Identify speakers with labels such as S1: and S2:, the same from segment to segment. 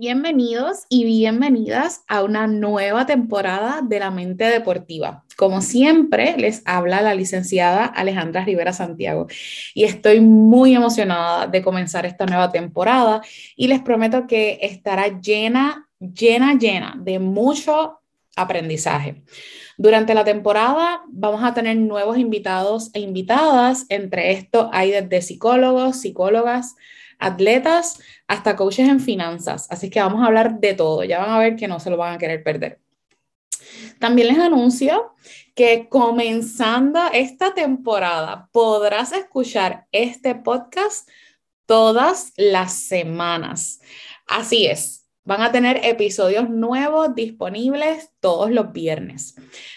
S1: Bienvenidos y bienvenidas a una nueva temporada de la mente deportiva. Como siempre, les habla la licenciada Alejandra Rivera Santiago y estoy muy emocionada de comenzar esta nueva temporada y les prometo que estará llena, llena, llena de mucho aprendizaje. Durante la temporada vamos a tener nuevos invitados e invitadas. Entre esto hay desde psicólogos, psicólogas, atletas hasta coaches en finanzas. Así que vamos a hablar de todo. Ya van a ver que no se lo van a querer perder. También les anuncio que comenzando esta temporada podrás escuchar este podcast todas las semanas. Así es, van a tener episodios nuevos disponibles todos los viernes.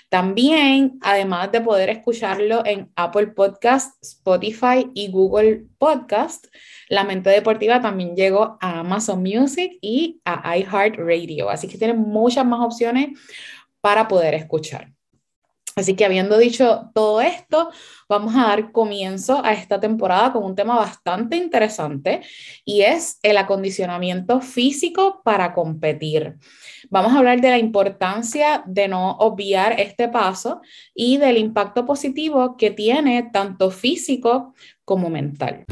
S1: También, además de poder escucharlo en Apple Podcast, Spotify y Google Podcast, la mente deportiva también llegó a Amazon Music y a iHeartRadio. Así que tienen muchas más opciones para poder escuchar. Así que habiendo dicho todo esto, vamos a dar comienzo a esta temporada con un tema bastante interesante y es el acondicionamiento físico para competir. Vamos a hablar de la importancia de no obviar este paso y del impacto positivo que tiene tanto físico como mental.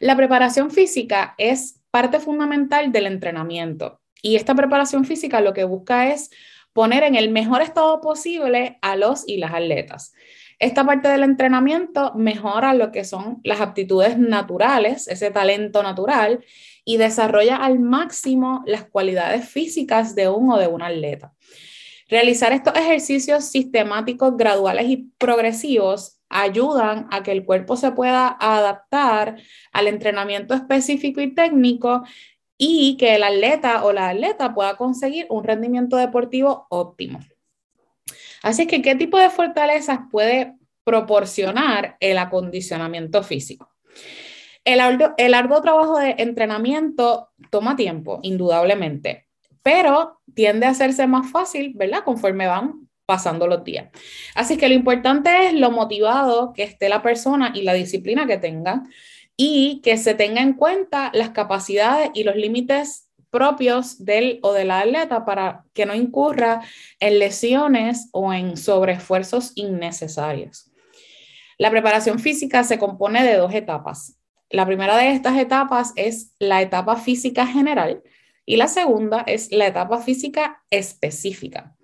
S1: La preparación física es parte fundamental del entrenamiento y esta preparación física lo que busca es poner en el mejor estado posible a los y las atletas. Esta parte del entrenamiento mejora lo que son las aptitudes naturales, ese talento natural, y desarrolla al máximo las cualidades físicas de un o de una atleta. Realizar estos ejercicios sistemáticos, graduales y progresivos ayudan a que el cuerpo se pueda adaptar al entrenamiento específico y técnico y que el atleta o la atleta pueda conseguir un rendimiento deportivo óptimo. Así es que, ¿qué tipo de fortalezas puede proporcionar el acondicionamiento físico? El arduo, el arduo trabajo de entrenamiento toma tiempo, indudablemente, pero tiende a hacerse más fácil, ¿verdad? Conforme van pasando los días. Así que lo importante es lo motivado que esté la persona y la disciplina que tenga y que se tenga en cuenta las capacidades y los límites propios del o de la atleta para que no incurra en lesiones o en sobreesfuerzos innecesarios. La preparación física se compone de dos etapas. La primera de estas etapas es la etapa física general y la segunda es la etapa física específica.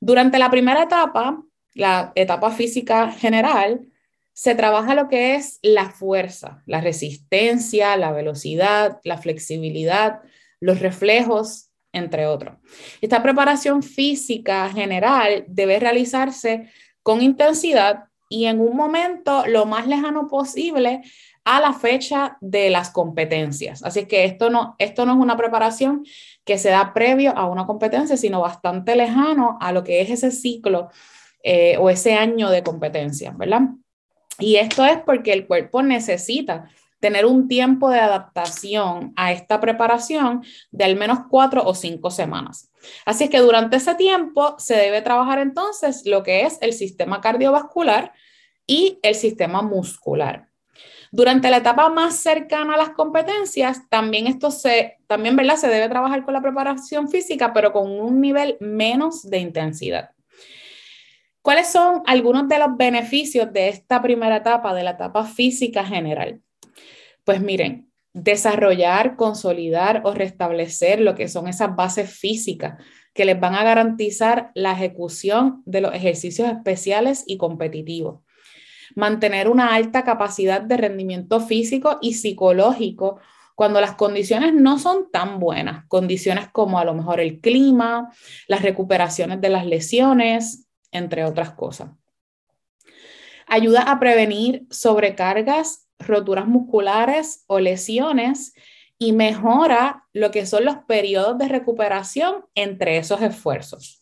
S1: Durante la primera etapa, la etapa física general, se trabaja lo que es la fuerza, la resistencia, la velocidad, la flexibilidad, los reflejos, entre otros. Esta preparación física general debe realizarse con intensidad y en un momento lo más lejano posible a la fecha de las competencias. Así que esto no, esto no es una preparación que se da previo a una competencia, sino bastante lejano a lo que es ese ciclo eh, o ese año de competencia, ¿verdad? Y esto es porque el cuerpo necesita tener un tiempo de adaptación a esta preparación de al menos cuatro o cinco semanas. Así es que durante ese tiempo se debe trabajar entonces lo que es el sistema cardiovascular y el sistema muscular. Durante la etapa más cercana a las competencias, también esto se, también. Se debe trabajar con la preparación física, pero con un nivel menos de intensidad. ¿Cuáles son algunos de los beneficios de esta primera etapa, de la etapa física general? Pues miren, desarrollar, consolidar o restablecer lo que son esas bases físicas que les van a garantizar la ejecución de los ejercicios especiales y competitivos mantener una alta capacidad de rendimiento físico y psicológico cuando las condiciones no son tan buenas, condiciones como a lo mejor el clima, las recuperaciones de las lesiones, entre otras cosas. Ayuda a prevenir sobrecargas, roturas musculares o lesiones y mejora lo que son los periodos de recuperación entre esos esfuerzos.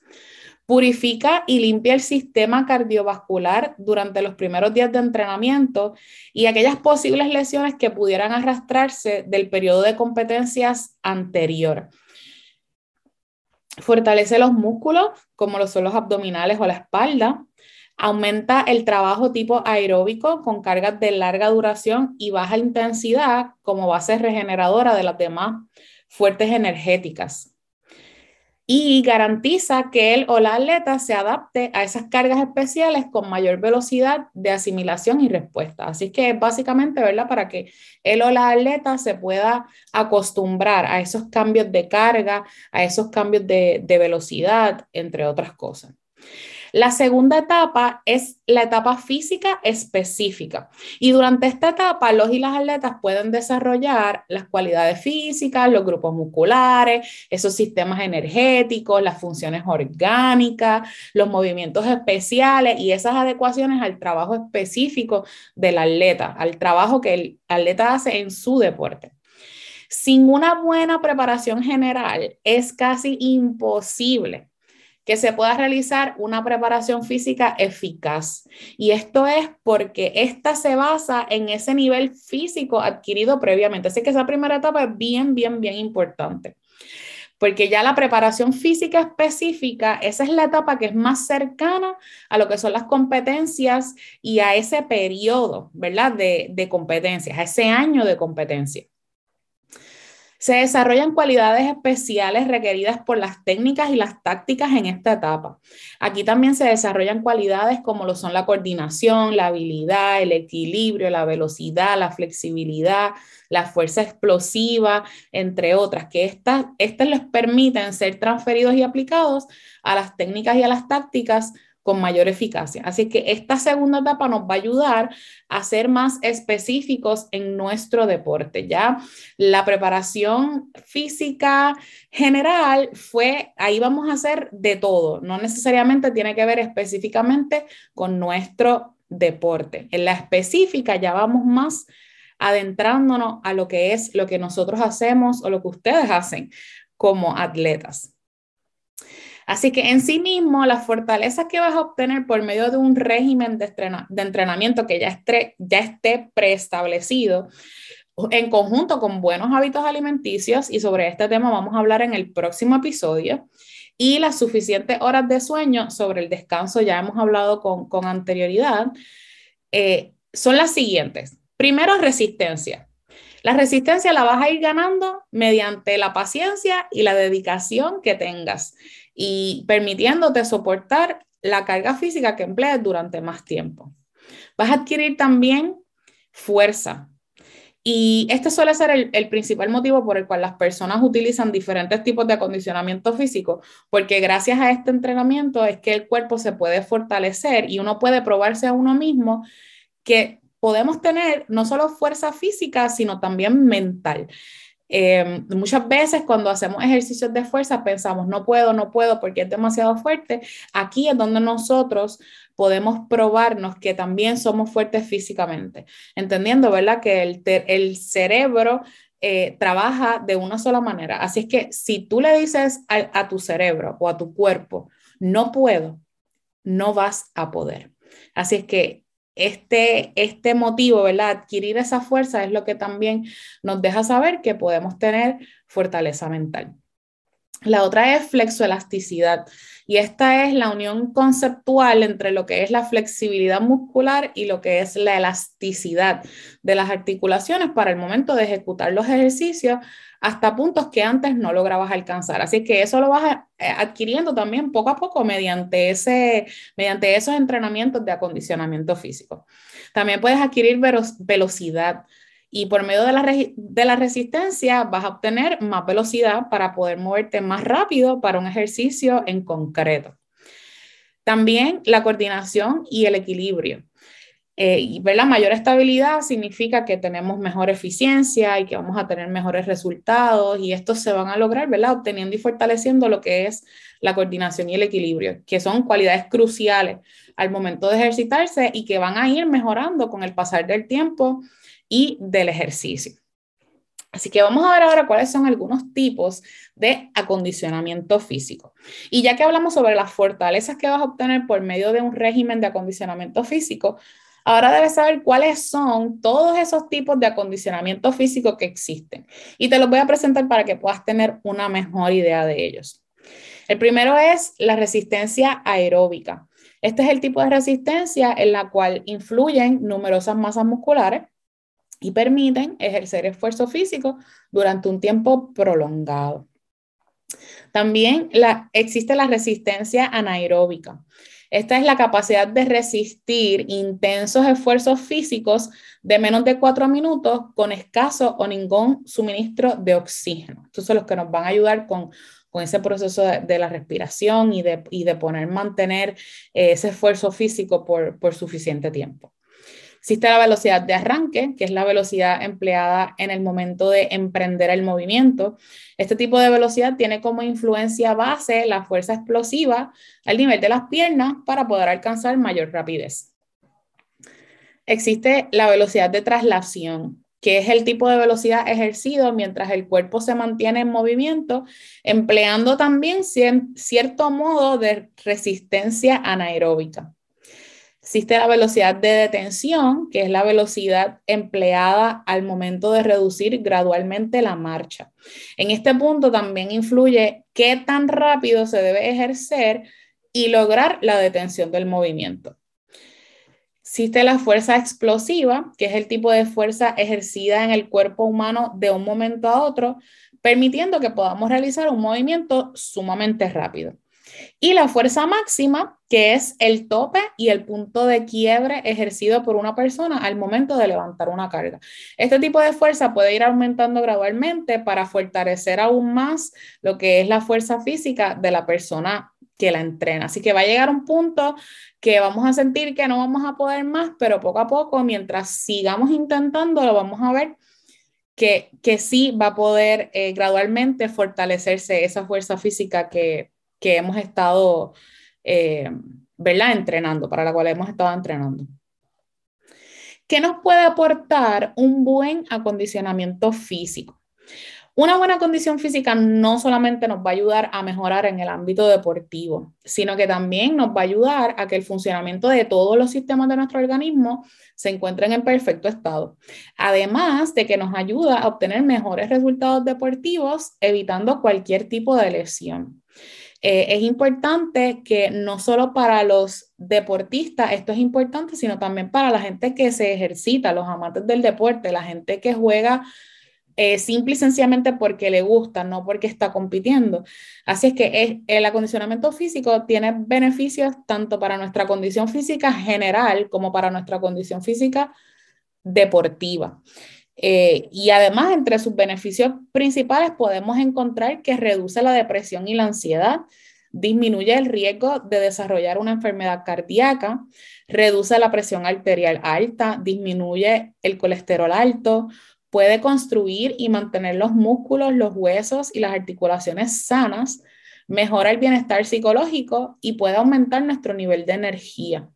S1: Purifica y limpia el sistema cardiovascular durante los primeros días de entrenamiento y aquellas posibles lesiones que pudieran arrastrarse del periodo de competencias anterior. Fortalece los músculos, como lo son los abdominales o la espalda. Aumenta el trabajo tipo aeróbico con cargas de larga duración y baja intensidad como base regeneradora de las demás fuertes energéticas y garantiza que él o la atleta se adapte a esas cargas especiales con mayor velocidad de asimilación y respuesta. Así que básicamente, ¿verdad? Para que él o la atleta se pueda acostumbrar a esos cambios de carga, a esos cambios de velocidad, entre otras cosas. La segunda etapa es la etapa física específica. Y durante esta etapa, los y las atletas pueden desarrollar las cualidades físicas, los grupos musculares, esos sistemas energéticos, las funciones orgánicas, los movimientos especiales y esas adecuaciones al trabajo específico del atleta, al trabajo que el atleta hace en su deporte. Sin una buena preparación general, es casi imposible que se pueda realizar una preparación física eficaz. Y esto es porque esta se basa en ese nivel físico adquirido previamente. Así que esa primera etapa es bien, bien, bien importante. Porque ya la preparación física específica, esa es la etapa que es más cercana a lo que son las competencias y a ese periodo, ¿verdad? De, de competencias, a ese año de competencia. Se desarrollan cualidades especiales requeridas por las técnicas y las tácticas en esta etapa. Aquí también se desarrollan cualidades como lo son la coordinación, la habilidad, el equilibrio, la velocidad, la flexibilidad, la fuerza explosiva, entre otras, que estas, estas les permiten ser transferidos y aplicados a las técnicas y a las tácticas con mayor eficacia. Así que esta segunda etapa nos va a ayudar a ser más específicos en nuestro deporte. Ya la preparación física general fue, ahí vamos a hacer de todo, no necesariamente tiene que ver específicamente con nuestro deporte. En la específica ya vamos más adentrándonos a lo que es lo que nosotros hacemos o lo que ustedes hacen como atletas. Así que en sí mismo, las fortalezas que vas a obtener por medio de un régimen de, entrenamiento que ya, esté, ya esté preestablecido, en conjunto con buenos hábitos alimenticios, y sobre este tema vamos a hablar en el próximo episodio, y las suficientes horas de sueño sobre el descanso, ya hemos hablado con, anterioridad, eh, son las siguientes. Primero, resistencia. La resistencia la vas a ir ganando mediante la paciencia y la dedicación que tengas y permitiéndote soportar la carga física que emplees durante más tiempo. Vas a adquirir también fuerza. Y este suele ser el, principal motivo por el cual las personas utilizan diferentes tipos de acondicionamiento físico, porque gracias a este entrenamiento es que el cuerpo se puede fortalecer y uno puede probarse a uno mismo que podemos tener no solo fuerza física, sino también mental. Eh, muchas veces cuando hacemos ejercicios de fuerza pensamos, no puedo, no puedo porque es demasiado fuerte. Aquí es donde nosotros podemos probarnos que también somos fuertes físicamente, entendiendo, ¿verdad? Que el, el cerebro eh, trabaja de una sola manera. Así es que si tú le dices a tu cerebro o a tu cuerpo, no puedo, no vas a poder. Así es que este, este motivo, ¿verdad? Adquirir esa fuerza es lo que también nos deja saber que podemos tener fortaleza mental. La otra es flexoelasticidad y esta es la unión conceptual entre lo que es la flexibilidad muscular y lo que es la elasticidad de las articulaciones para el momento de ejecutar los ejercicios hasta puntos que antes no lograbas alcanzar. Así que eso lo vas eh, adquiriendo también poco a poco mediante, ese, mediante esos entrenamientos de acondicionamiento físico. También puedes adquirir velocidad y por medio de la, de la resistencia vas a obtener más velocidad para poder moverte más rápido para un ejercicio en concreto. También la coordinación y el equilibrio. Eh, y ver la mayor estabilidad significa que tenemos mejor eficiencia y que vamos a tener mejores resultados y estos se van a lograr, ¿verdad? Obteniendo y fortaleciendo lo que es la coordinación y el equilibrio, que son cualidades cruciales al momento de ejercitarse y que van a ir mejorando con el pasar del tiempo y del ejercicio. Así que vamos a ver ahora cuáles son algunos tipos de acondicionamiento físico. Y ya que hablamos sobre las fortalezas que vas a obtener por medio de un régimen de acondicionamiento físico, Ahora debes saber cuáles son todos esos tipos de acondicionamiento físico que existen. Y te los voy a presentar para que puedas tener una mejor idea de ellos. El primero es la resistencia aeróbica. Este es el tipo de resistencia en la cual influyen numerosas masas musculares y permiten ejercer esfuerzo físico durante un tiempo prolongado. También existe la resistencia anaeróbica. Esta es la capacidad de resistir intensos esfuerzos físicos de menos de cuatro minutos con escaso o ningún suministro de oxígeno. Estos son los que nos van a ayudar con, ese proceso de, la respiración y de, y de poner, mantener eh, ese esfuerzo físico por, por suficiente tiempo. Existe la velocidad de arranque, que es la velocidad empleada en el momento de emprender el movimiento. Este tipo de velocidad tiene como influencia base la fuerza explosiva al nivel de las piernas para poder alcanzar mayor rapidez. Existe la velocidad de traslación, que es el tipo de velocidad ejercido mientras el cuerpo se mantiene en movimiento, empleando también cierto modo de resistencia anaeróbica. Existe la velocidad de detención, que es la velocidad empleada al momento de reducir gradualmente la marcha. En este punto también influye qué tan rápido se debe ejercer y lograr la detención del movimiento. Existe la fuerza explosiva, que es el tipo de fuerza ejercida en el cuerpo humano de un momento a otro, permitiendo que podamos realizar un movimiento sumamente rápido. Y la fuerza máxima, que es el tope y el punto de quiebre ejercido por una persona al momento de levantar una carga. Este tipo de fuerza puede ir aumentando gradualmente para fortalecer aún más lo que es la fuerza física de la persona que la entrena. Así que va a llegar un punto que vamos a sentir que no vamos a poder más, pero poco a poco, mientras sigamos intentando, lo vamos a ver que, que sí va a poder eh, gradualmente fortalecerse esa fuerza física que, que hemos estado, eh, ¿verdad? Entrenando, para la cual hemos estado entrenando. ¿Qué nos puede aportar un buen acondicionamiento físico? Una buena condición física no solamente nos va a ayudar a mejorar en el ámbito deportivo, sino que también nos va a ayudar a que el funcionamiento de todos los sistemas de nuestro organismo se encuentren en perfecto estado. Además de que nos ayuda a obtener mejores resultados deportivos, evitando cualquier tipo de lesión. Eh, es importante que no solo para los deportistas esto es importante, sino también para la gente que se ejercita, los amantes del deporte, la gente que juega eh, simple y sencillamente porque le gusta, no porque está compitiendo. Así es que el acondicionamiento físico tiene beneficios tanto para nuestra condición física general como para nuestra condición física deportiva. Eh, y además, entre sus beneficios principales podemos encontrar que reduce la depresión y la ansiedad, disminuye el riesgo de desarrollar una enfermedad cardíaca, reduce la presión arterial alta, disminuye el colesterol alto, puede construir y mantener los músculos, los huesos y las articulaciones sanas, mejora el bienestar psicológico y puede aumentar nuestro nivel de energía.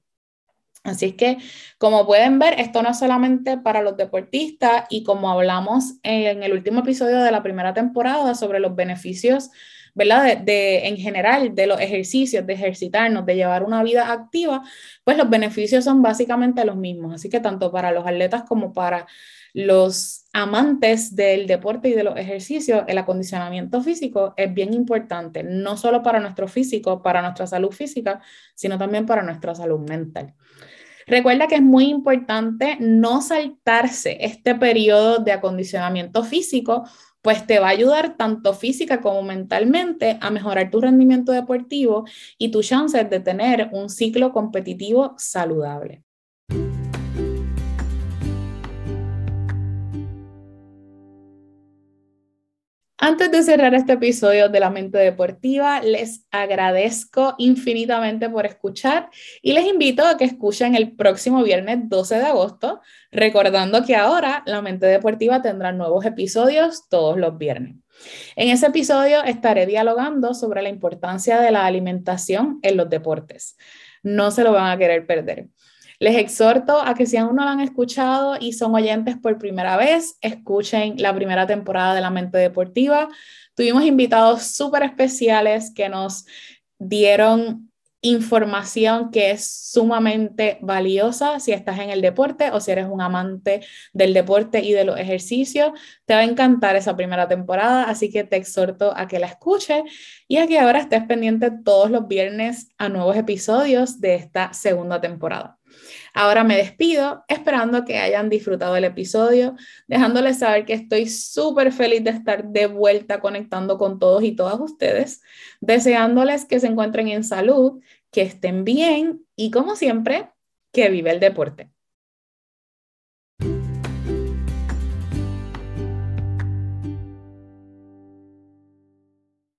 S1: Así es que, como pueden ver, esto no es solamente para los deportistas y como hablamos en el último episodio de la primera temporada sobre los beneficios, ¿verdad? De, en general, de los ejercicios, de ejercitarnos, de llevar una vida activa, pues los beneficios son básicamente los mismos. Así que tanto para los atletas como para los amantes del deporte y de los ejercicios, el acondicionamiento físico es bien importante, no solo para nuestro físico, para nuestra salud física, sino también para nuestra salud mental. Recuerda que es muy importante no saltarse este periodo de acondicionamiento físico, pues te va a ayudar tanto física como mentalmente a mejorar tu rendimiento deportivo y tus chances de tener un ciclo competitivo saludable. Antes de cerrar este episodio de la mente deportiva, les agradezco infinitamente por escuchar y les invito a que escuchen el próximo viernes 12 de agosto, recordando que ahora la mente deportiva tendrá nuevos episodios todos los viernes. En ese episodio estaré dialogando sobre la importancia de la alimentación en los deportes. No se lo van a querer perder. Les exhorto a que si aún no lo han escuchado y son oyentes por primera vez, escuchen la primera temporada de La Mente Deportiva. Tuvimos invitados súper especiales que nos dieron información que es sumamente valiosa si estás en el deporte o si eres un amante del deporte y de los ejercicios. Te va a encantar esa primera temporada, así que te exhorto a que la escuches y a que ahora estés pendiente todos los viernes a nuevos episodios de esta segunda temporada. Ahora me despido esperando que hayan disfrutado el episodio, dejándoles saber que estoy súper feliz de estar de vuelta conectando con todos y todas ustedes, deseándoles que se encuentren en salud, que estén bien y como siempre, que vive el deporte.